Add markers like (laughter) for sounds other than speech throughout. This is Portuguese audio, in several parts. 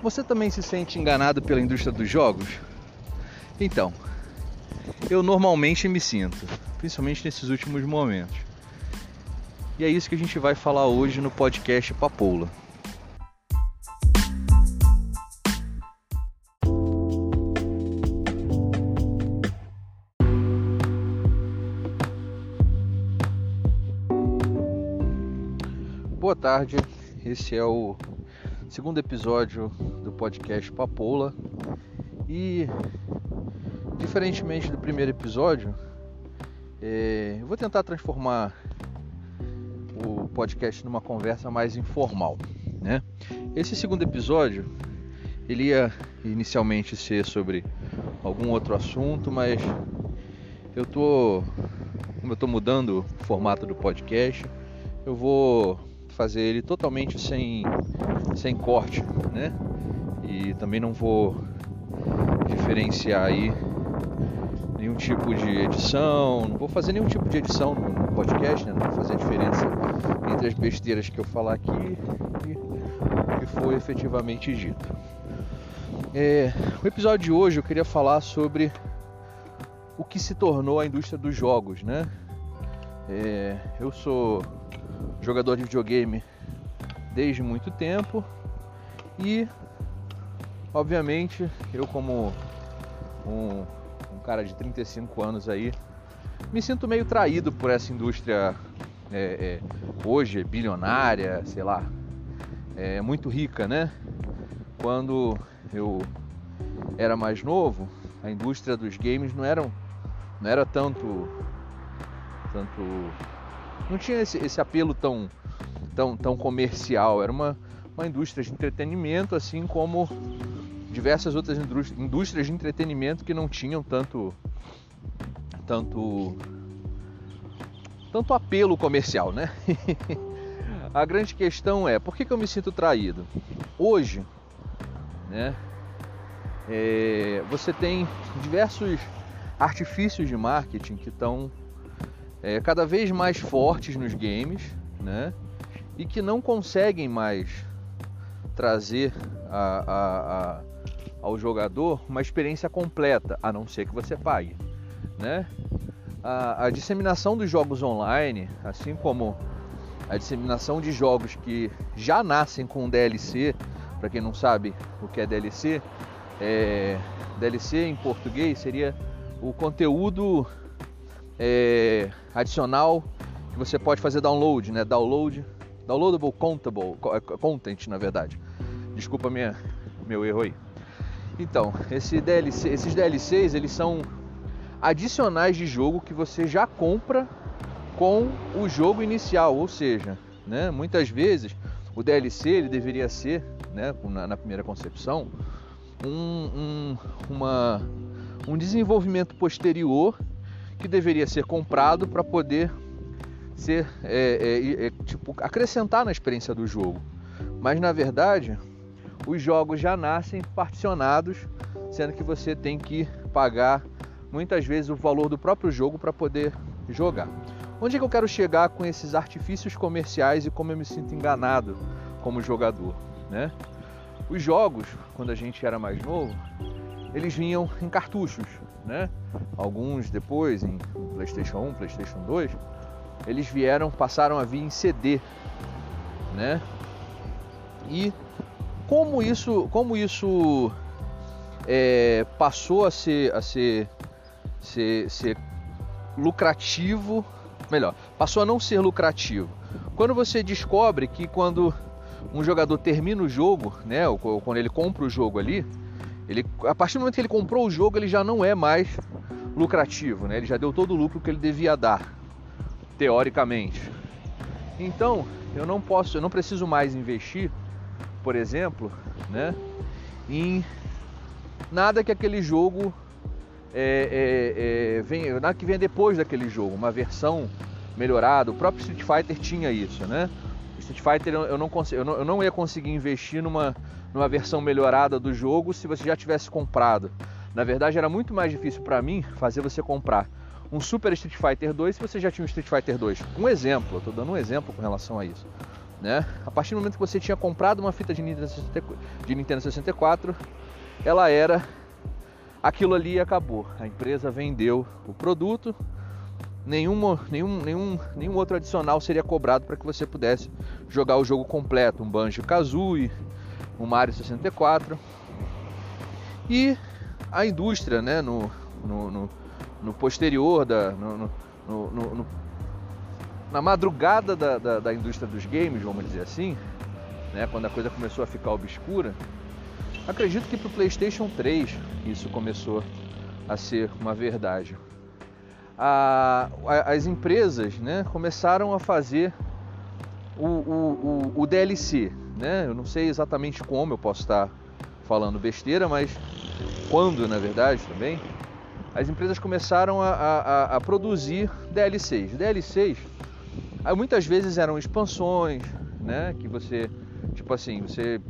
Você também se sente enganado pela indústria dos jogos? Então, eu normalmente me sinto, principalmente nesses últimos momentos. E é isso que a gente vai falar hoje no podcast Papoula. Boa tarde, esse é o segundo episódio do podcast Papoula e diferentemente do primeiro episódio, é, eu vou tentar transformar o podcast numa conversa mais informal, né? Esse segundo episódio ele ia inicialmente ser sobre algum outro assunto, mas eu tô como eu tô mudando o formato do podcast, eu vou fazer ele totalmente sem, sem corte, né? E também não vou diferenciar aí nenhum tipo de edição, não vou fazer nenhum tipo de edição no podcast, né? Não vou fazer a diferença entre as besteiras que eu falar aqui e o que foi efetivamente dito. É, o episódio de hoje eu queria falar sobre o que se tornou a indústria dos jogos, né? É, eu sou jogador de videogame desde muito tempo e obviamente eu como um, um cara de 35 anos aí me sinto meio traído por essa indústria é, é, hoje bilionária, sei lá, é muito rica, né? Quando eu era mais novo, a indústria dos games não era, não era tanto tanto não tinha esse, esse apelo tão, tão, tão comercial, era uma, uma indústria de entretenimento, assim como diversas outras indústrias de entretenimento que não tinham tanto tanto tanto apelo comercial, né? (laughs) A grande questão é por que, que eu me sinto traído? Hoje, né? É, você tem diversos artifícios de marketing que estão é, cada vez mais fortes nos games, né? E que não conseguem mais trazer a, a, a, ao jogador uma experiência completa, a não ser que você pague, né? A, disseminação dos jogos online, assim como a disseminação de jogos que já nascem com DLC, para quem não sabe o que é DLC, é, DLC em português seria o conteúdo é, adicional que você pode fazer download, né? Download, downloadable é, content, na verdade. Desculpa minha, meu erro aí. Então, esse DLC, esses DLCs eles são adicionais de jogo que você já compra com o jogo inicial, ou seja, né? Muitas vezes o DLC ele deveria ser, né? Na, na primeira concepção, um, um, uma, um desenvolvimento posterior que deveria ser comprado para poder ser é, é, é, tipo acrescentar na experiência do jogo. Mas na verdade, os jogos já nascem particionados, sendo que você tem que pagar muitas vezes o valor do próprio jogo para poder jogar. Onde é que eu quero chegar com esses artifícios comerciais e como eu me sinto enganado como jogador, né? Os jogos, quando a gente era mais novo, eles vinham em cartuchos, né? Alguns depois em PlayStation 1, PlayStation 2, eles vieram, passaram a vir em CD, né? E como isso, como isso é, passou a ser, a ser, ser, ser lucrativo, melhor, passou a não ser lucrativo. Quando você descobre que quando um jogador termina o jogo, né, ou quando ele compra o jogo ali, ele, a partir do momento que ele comprou o jogo, ele já não é mais lucrativo, né? Ele já deu todo o lucro que ele devia dar, teoricamente. Então, eu não posso, eu não preciso mais investir, por exemplo, né, em nada que aquele jogo é, é, é, vem, nada que venha depois daquele jogo, uma versão melhorada. O próprio Street Fighter tinha isso, né? Street Fighter eu não, eu não, eu não ia conseguir investir numa numa versão melhorada do jogo se você já tivesse comprado. Na verdade, era muito mais difícil para mim fazer você comprar um Super Street Fighter 2 se você já tinha um Street Fighter 2. Um exemplo, eu tô dando um exemplo com relação a isso. Né? A partir do momento que você tinha comprado uma fita de Nintendo 64, de Nintendo 64 ela era aquilo ali e acabou. A empresa vendeu o produto, nenhum, nenhum, nenhum, nenhum outro adicional seria cobrado para que você pudesse jogar o jogo completo, um Banjo Kazooie, um Mario 64. E a indústria, né, no, no, no, no posterior da, no, no, na madrugada da, da, da, indústria dos games, vamos dizer assim, né, quando a coisa começou a ficar obscura, acredito que para o PlayStation 3 isso começou a ser uma verdade. A, a, as empresas né, começaram a fazer o, o, o, o DLC. Né? Eu não sei exatamente como, eu posso estar falando besteira, mas quando na verdade também, as empresas começaram a, a, a produzir DLCs. DLCs muitas vezes eram expansões, né? Que você, tipo assim, você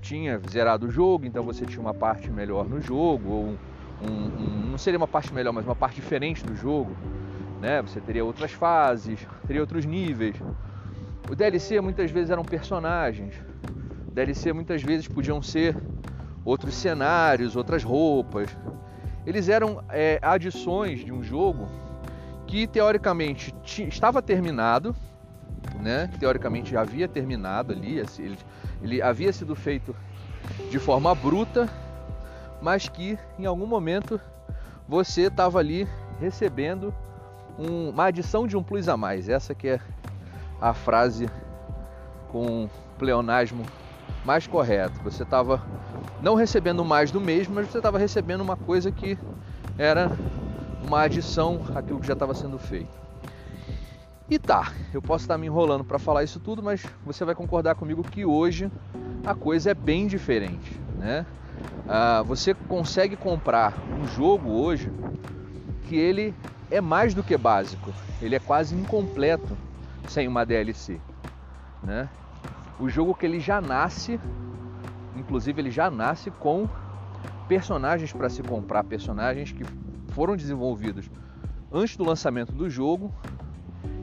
tinha zerado o jogo, então você tinha uma parte melhor no jogo, ou um, um, não seria uma parte melhor, mas uma parte diferente do jogo, né? Você teria outras fases, teria outros níveis. O DLC muitas vezes eram personagens. O DLC muitas vezes podiam ser outros cenários, outras roupas. Eles eram é, adições de um jogo que teoricamente estava terminado, né? Que teoricamente já havia terminado ali, ele, ele havia sido feito de forma bruta, mas que em algum momento você estava ali recebendo um, uma adição de um plus a mais. Essa que é a frase com pleonasmo mais correto. Você estava não recebendo mais do mesmo, mas você estava recebendo uma coisa que era uma adição àquilo que já estava sendo feito. E tá, eu posso estar me enrolando para falar isso tudo, mas você vai concordar comigo que hoje a coisa é bem diferente, né? Ah, você consegue comprar um jogo hoje que ele é mais do que básico, ele é quase incompleto sem uma DLC, né? O jogo que ele já nasce, inclusive ele já nasce com personagens para se comprar, personagens que foram desenvolvidos antes do lançamento do jogo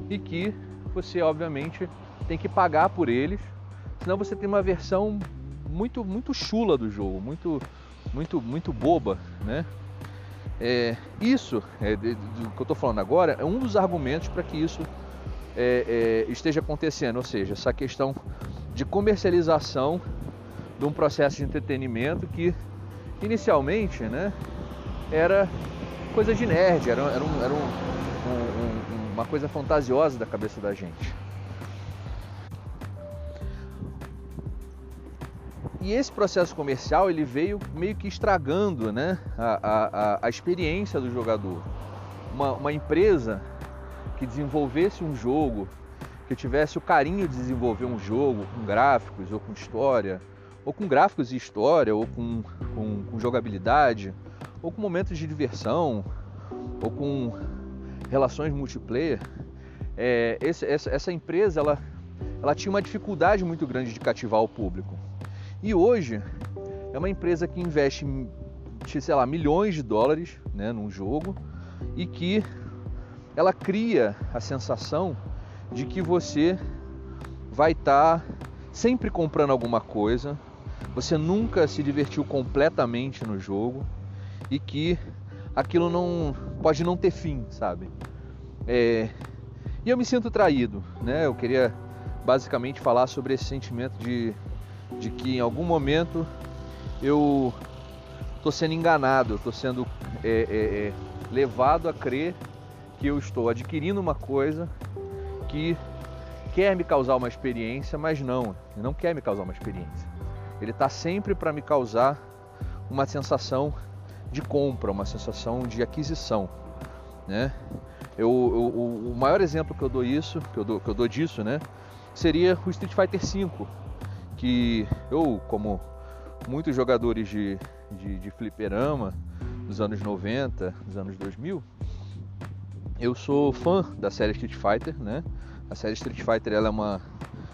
e que você obviamente tem que pagar por eles, senão você tem uma versão muito muito chula do jogo, muito muito muito boba, né? É, isso é, do que eu estou falando agora é um dos argumentos para que isso é, é, esteja acontecendo, ou seja, essa questão de comercialização de um processo de entretenimento que inicialmente, né, era coisa de nerd, era, era, um, era um, um, uma coisa fantasiosa da cabeça da gente. E esse processo comercial ele veio meio que estragando né, a, a, a experiência do jogador. Uma, uma empresa que desenvolvesse um jogo, que tivesse o carinho de desenvolver um jogo com gráficos ou com história, ou com gráficos e história, ou com, com, com jogabilidade, ou com momentos de diversão, ou com relações multiplayer, é, esse, essa, essa, empresa ela, ela tinha uma dificuldade muito grande de cativar o público. E hoje é uma empresa que investe, sei lá, milhões de dólares né, num jogo e que ela cria a sensação de que você vai estar tá sempre comprando alguma coisa, você nunca se divertiu completamente no jogo e que aquilo não pode não ter fim, sabe? É, e eu me sinto traído, né? Eu queria basicamente falar sobre esse sentimento de, de que em algum momento eu estou sendo enganado, estou sendo é, é, é, levado a crer que eu estou adquirindo uma coisa que quer me causar uma experiência, mas não, não quer me causar uma experiência. Ele está sempre para me causar uma sensação de compra, uma sensação de aquisição, né? Eu, eu, o maior exemplo que eu dou isso, que eu dou, que eu dou disso, né, seria o Street Fighter V, que eu, como muitos jogadores de, de, de fliperama dos anos 90, dos anos 2000, eu sou fã da série Street Fighter, né? A série Street Fighter ela é uma,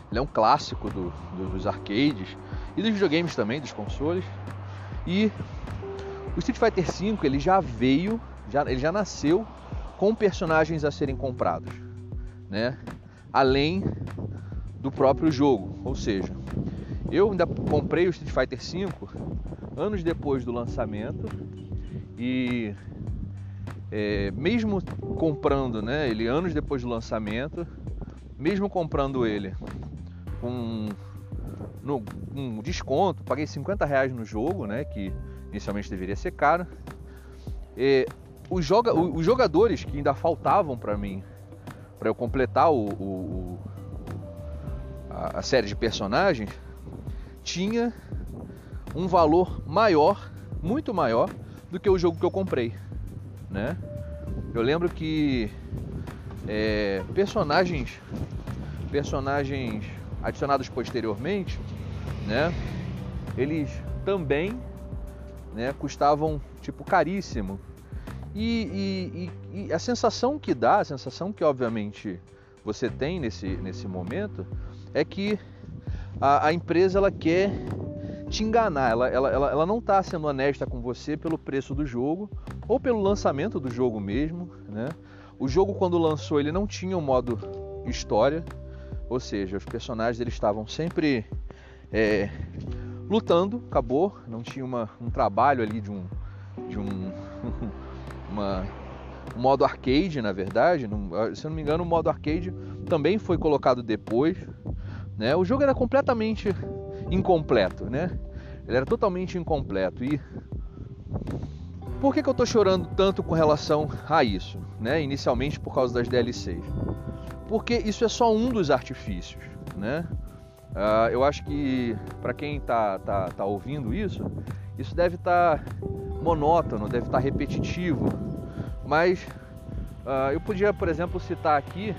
ela é um clássico do, do, dos arcades e dos videogames também, dos consoles. E o Street Fighter V ele já veio, já, ele já nasceu com personagens a serem comprados, né? Além do próprio jogo. Ou seja, eu ainda comprei o Street Fighter V anos depois do lançamento e é, mesmo comprando né, ele anos depois do lançamento, mesmo comprando ele com no, um desconto, paguei 50 reais no jogo, né, que inicialmente deveria ser caro. E os, joga, os jogadores que ainda faltavam para mim, para eu completar o, o, a, a série de personagens, tinha um valor maior, muito maior do que o jogo que eu comprei, né? Eu lembro que é, personagens, personagens adicionados posteriormente, né? Eles também, né? Custavam tipo caríssimo. E, e, e, a sensação que dá, a sensação que obviamente você tem nesse, nesse momento, é que a, a empresa ela quer te enganar, ela, ela, ela, ela não está sendo honesta com você pelo preço do jogo ou pelo lançamento do jogo mesmo. Né? O jogo quando lançou ele não tinha um modo história, ou seja, os personagens eles estavam sempre é, lutando, acabou, não tinha uma, um trabalho ali de um, de um (laughs) uma, um modo arcade, na verdade. se eu não me engano, o modo arcade também foi colocado depois. Né? O jogo era completamente incompleto, né? Ele era totalmente incompleto. E por que, que eu estou chorando tanto com relação a isso? Né? Inicialmente por causa das DLCs. Porque isso é só um dos artifícios, né? Uh, eu acho que para quem está tá, tá ouvindo isso, isso deve estar tá monótono, deve estar tá repetitivo, mas uh, eu podia, por exemplo, citar aqui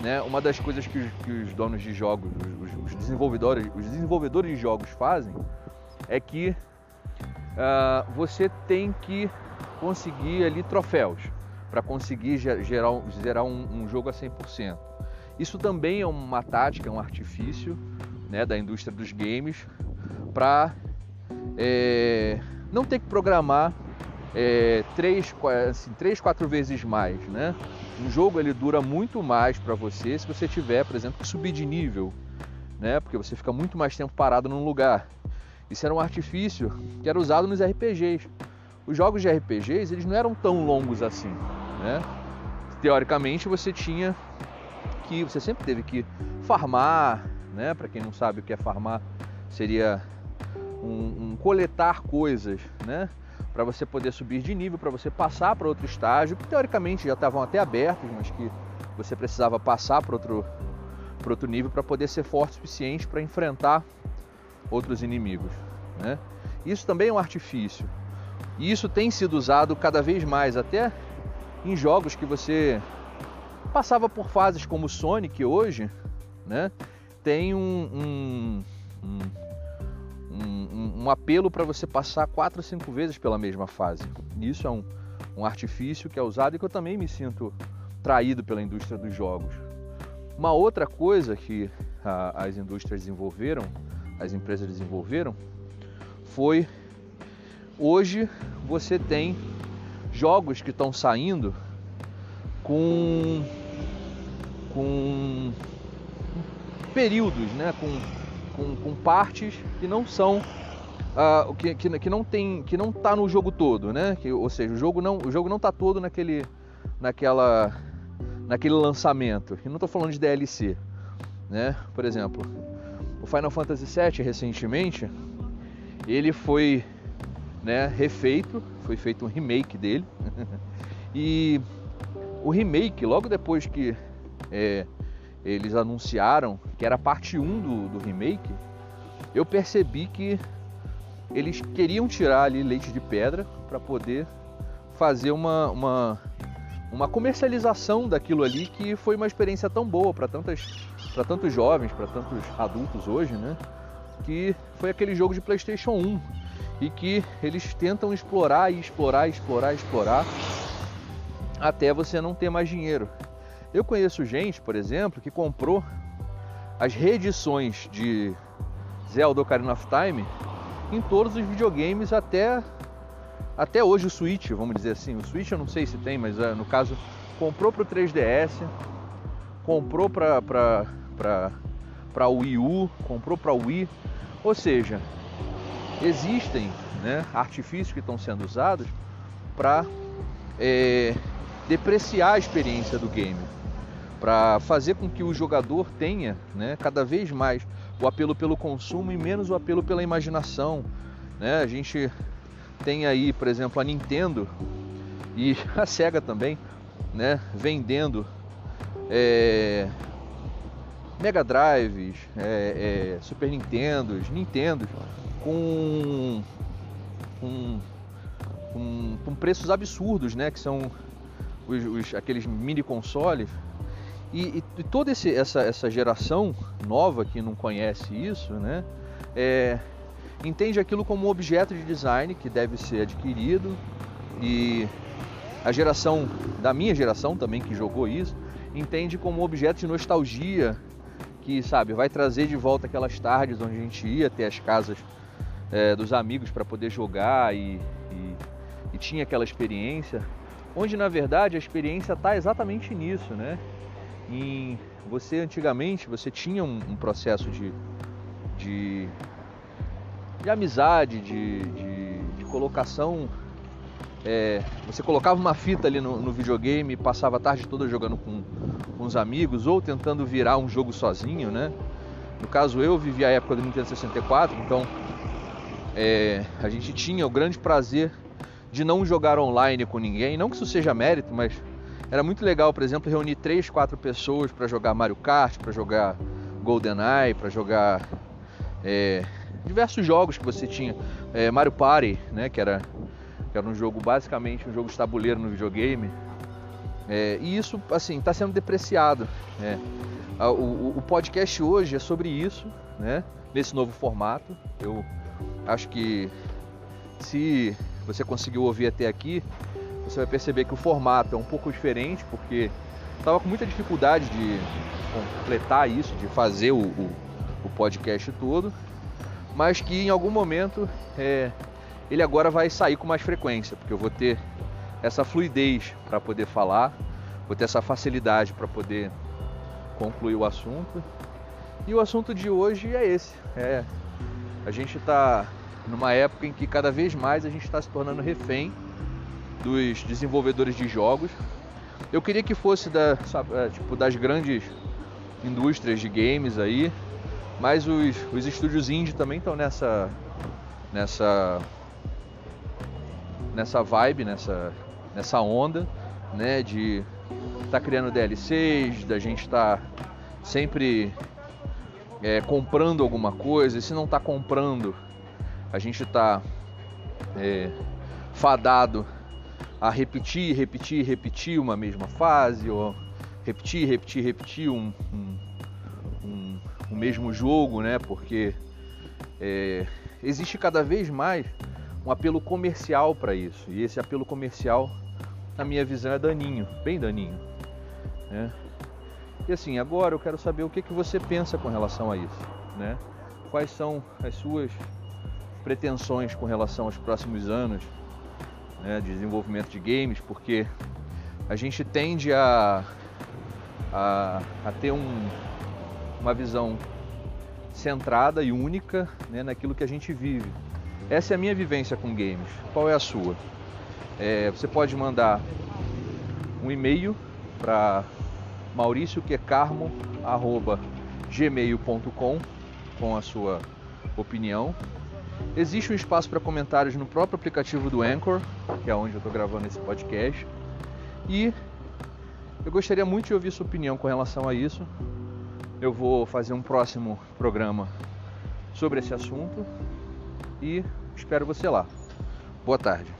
né, uma das coisas que, que os donos de jogos, os, os, desenvolvedores, os desenvolvedores de jogos fazem é que uh, você tem que conseguir ali troféus para conseguir gerar, gerar um, um, jogo a 100%. Isso também é uma tática, é um artifício né, da indústria dos games para é, não ter que programar é, três, assim, três, quatro vezes mais, né? Um jogo ele dura muito mais para você se você tiver, por exemplo, que subir de nível, né? Porque você fica muito mais tempo parado num lugar. Isso era um artifício que era usado nos RPGs. Os jogos de RPGs eles não eram tão longos assim, né? Teoricamente você tinha que você sempre teve que farmar, né? Para quem não sabe o que é farmar, seria um, um coletar coisas, né? para você poder subir de nível, para você passar para outro estágio, que teoricamente já estavam até abertos, mas que você precisava passar para outro, outro nível para poder ser forte o suficiente para enfrentar outros inimigos. Né? Isso também é um artifício. E isso tem sido usado cada vez mais, até em jogos que você passava por fases como Sonic hoje, né? tem um, um, um um, apelo para você passar quatro ou cinco vezes pela mesma fase. Isso é um, um artifício que é usado e que eu também me sinto traído pela indústria dos jogos. Uma outra coisa que a, as indústrias desenvolveram, as empresas desenvolveram, foi hoje você tem jogos que estão saindo com com períodos, né? com com, com partes que não são uh, que, que, que, não tem que não tá no jogo todo, né? Que, ou seja, o jogo não o jogo não tá todo naquele naquela naquele lançamento. E não estou falando de DLC, né? Por exemplo, o Final Fantasy VII recentemente ele foi né, refeito, foi feito um remake dele (laughs) e o remake logo depois que é, eles anunciaram que era parte 1 do, do remake, eu percebi que eles queriam tirar ali leite de pedra para poder fazer uma, uma, uma comercialização daquilo ali que foi uma experiência tão boa para tantas para tantos jovens, para tantos adultos hoje, né? Que foi aquele jogo de PlayStation 1 e que eles tentam explorar e explorar, explorar, explorar até você não ter mais dinheiro. Eu conheço gente, por exemplo, que comprou as reedições de Zelda Ocarina of Time em todos os videogames até até hoje o Switch, vamos dizer assim. O Switch eu não sei se tem, mas é, no caso comprou para o 3DS, comprou para para Wii U, comprou para Wii. Ou seja, existem né, artifícios que estão sendo usados para é, depreciar a experiência do game, para fazer com que o jogador tenha né, cada vez mais o apelo pelo consumo e menos o apelo pela imaginação. Né? A gente tem aí, por exemplo, a Nintendo e a Sega também, né, vendendo é, Mega Drives, é, é, Super Nintendos, Nintendo com, com, com, com, preços absurdos, né, que são os, os aqueles mini consoles. E, e, toda esse, essa, essa geração nova que não conhece isso, né, é, entende aquilo como um objeto de design que deve ser adquirido. E a geração da minha geração também que jogou isso entende como um objeto de nostalgia que sabe vai trazer de volta aquelas tardes onde a gente ia até as casas é, dos amigos para poder jogar e, e, e, tinha aquela experiência onde na verdade a experiência está exatamente nisso né em você antigamente você tinha um, um processo de, de de amizade, de, de, de colocação. É, você colocava uma fita ali no, no, videogame, passava a tarde toda jogando com, com os amigos ou tentando virar um jogo sozinho, né? No caso eu vivi a época do Nintendo 64, então é, a gente tinha o grande prazer de não jogar online com ninguém. Não que isso seja mérito, mas era muito legal, por exemplo, reunir três, quatro pessoas para jogar Mario Kart, para jogar GoldenEye, para jogar é, diversos jogos que você tinha. É, Mario Party, né, que era, que era um jogo basicamente um jogo de tabuleiro no videogame. É, e isso, assim, está sendo depreciado. Né? O, o, podcast hoje é sobre isso, né? Nesse novo formato. Eu acho que se você conseguiu ouvir até aqui, você vai perceber que o formato é um pouco diferente, porque estava com muita dificuldade de completar isso, de fazer o, o, o podcast todo mas que em algum momento é, ele agora vai sair com mais frequência, porque eu vou ter essa fluidez para poder falar, vou ter essa facilidade para poder concluir o assunto. E o assunto de hoje é esse: é, a gente está numa época em que cada vez mais a gente está se tornando refém dos desenvolvedores de jogos. Eu queria que fosse da, sabe, é, tipo, das grandes indústrias de games aí, mas os, os estúdios indie também estão nessa nessa nessa vibe, nessa nessa onda, né, de estar tá criando DLCs, da gente estar tá sempre é, comprando alguma coisa. E se não está comprando, a gente está é, fadado a repetir, repetir, repetir uma mesma fase, ou repetir, repetir, repetir um, um o mesmo jogo, né? Porque é, existe cada vez mais um apelo comercial para isso. E esse apelo comercial, na minha visão, é daninho, bem daninho. Né? E assim, agora eu quero saber o que, que você pensa com relação a isso. Né? Quais são as suas pretensões com relação aos próximos anos né, de desenvolvimento de games, porque a gente tende a, a, a ter um, uma visão centrada e única né, naquilo que a gente vive. Essa é a minha vivência com games. Qual é a sua? É, você pode mandar um e-mail para mauricioquecarmo.gmail.com com a sua opinião. Existe um espaço para comentários no próprio aplicativo do Anchor, que é onde eu estou gravando esse podcast. E eu gostaria muito de ouvir sua opinião com relação a isso eu vou fazer um próximo programa sobre esse assunto e espero você lá. Boa tarde.